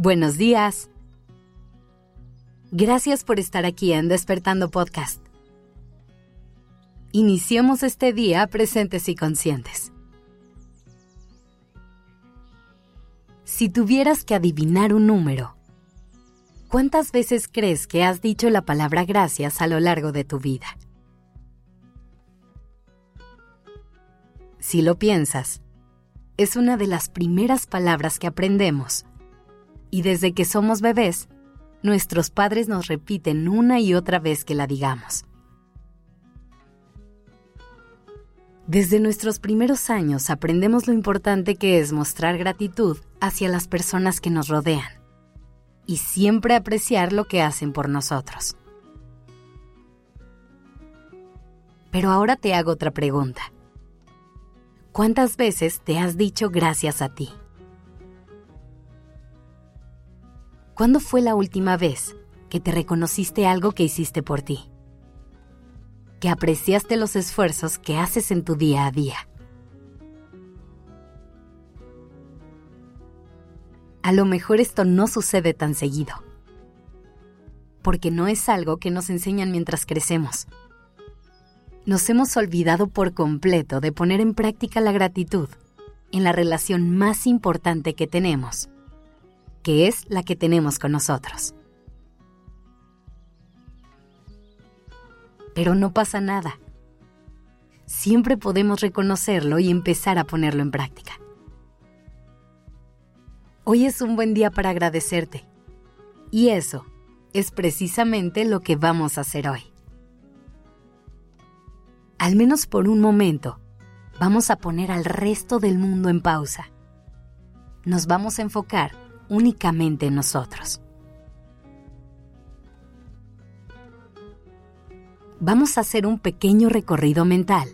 Buenos días. Gracias por estar aquí en Despertando Podcast. Iniciemos este día presentes y conscientes. Si tuvieras que adivinar un número, ¿cuántas veces crees que has dicho la palabra gracias a lo largo de tu vida? Si lo piensas, es una de las primeras palabras que aprendemos. Y desde que somos bebés, nuestros padres nos repiten una y otra vez que la digamos. Desde nuestros primeros años aprendemos lo importante que es mostrar gratitud hacia las personas que nos rodean y siempre apreciar lo que hacen por nosotros. Pero ahora te hago otra pregunta. ¿Cuántas veces te has dicho gracias a ti? ¿Cuándo fue la última vez que te reconociste algo que hiciste por ti? Que apreciaste los esfuerzos que haces en tu día a día. A lo mejor esto no sucede tan seguido, porque no es algo que nos enseñan mientras crecemos nos hemos olvidado por completo de poner en práctica la gratitud en la relación más importante que tenemos, que es la que tenemos con nosotros. Pero no pasa nada. Siempre podemos reconocerlo y empezar a ponerlo en práctica. Hoy es un buen día para agradecerte. Y eso es precisamente lo que vamos a hacer hoy al menos por un momento, vamos a poner al resto del mundo en pausa. Nos vamos a enfocar únicamente en nosotros. Vamos a hacer un pequeño recorrido mental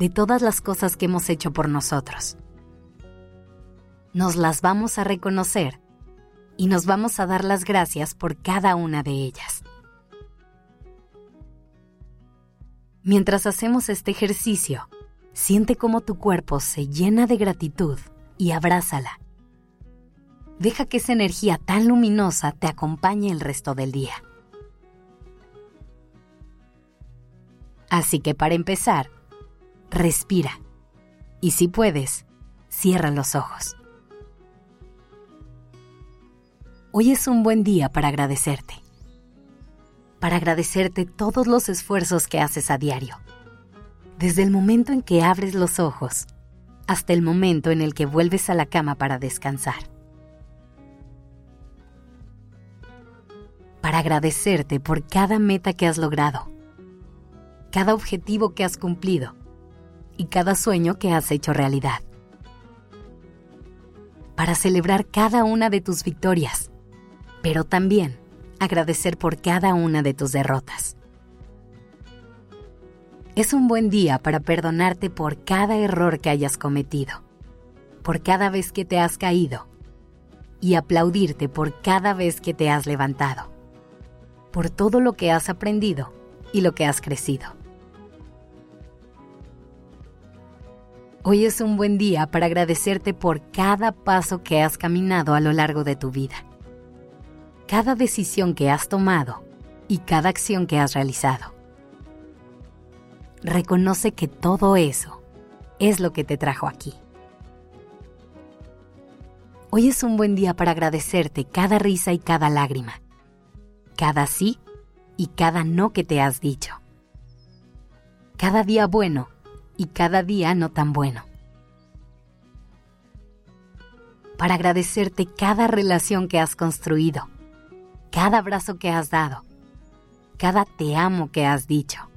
de todas las cosas que hemos hecho por nosotros. Nos las vamos a reconocer y nos vamos a dar las gracias por cada una de ellas. Mientras hacemos este ejercicio, siente cómo tu cuerpo se llena de gratitud y abrázala. Deja que esa energía tan luminosa te acompañe el resto del día. Así que para empezar, respira y si puedes, cierra los ojos. Hoy es un buen día para agradecerte para agradecerte todos los esfuerzos que haces a diario. Desde el momento en que abres los ojos hasta el momento en el que vuelves a la cama para descansar. Para agradecerte por cada meta que has logrado, cada objetivo que has cumplido y cada sueño que has hecho realidad. Para celebrar cada una de tus victorias, pero también agradecer por cada una de tus derrotas. Es un buen día para perdonarte por cada error que hayas cometido, por cada vez que te has caído y aplaudirte por cada vez que te has levantado, por todo lo que has aprendido y lo que has crecido. Hoy es un buen día para agradecerte por cada paso que has caminado a lo largo de tu vida cada decisión que has tomado y cada acción que has realizado. Reconoce que todo eso es lo que te trajo aquí. Hoy es un buen día para agradecerte cada risa y cada lágrima, cada sí y cada no que te has dicho, cada día bueno y cada día no tan bueno. Para agradecerte cada relación que has construido cada abrazo que has dado, cada te amo que has dicho,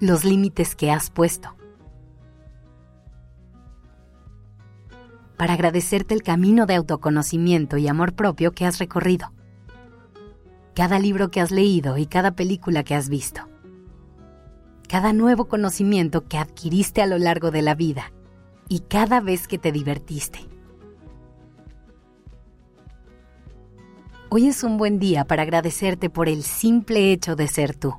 los límites que has puesto. Para agradecerte el camino de autoconocimiento y amor propio que has recorrido, cada libro que has leído y cada película que has visto, cada nuevo conocimiento que adquiriste a lo largo de la vida y cada vez que te divertiste Hoy es un buen día para agradecerte por el simple hecho de ser tú,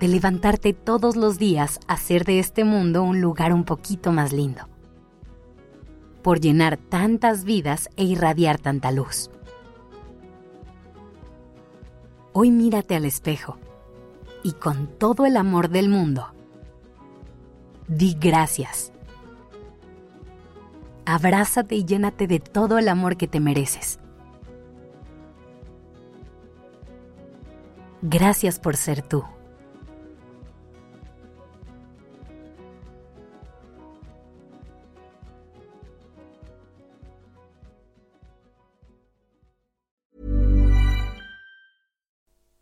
de levantarte todos los días a hacer de este mundo un lugar un poquito más lindo, por llenar tantas vidas e irradiar tanta luz. Hoy mírate al espejo y con todo el amor del mundo, di gracias. Abrázate y llénate de todo el amor que te mereces. Gracias por ser tú.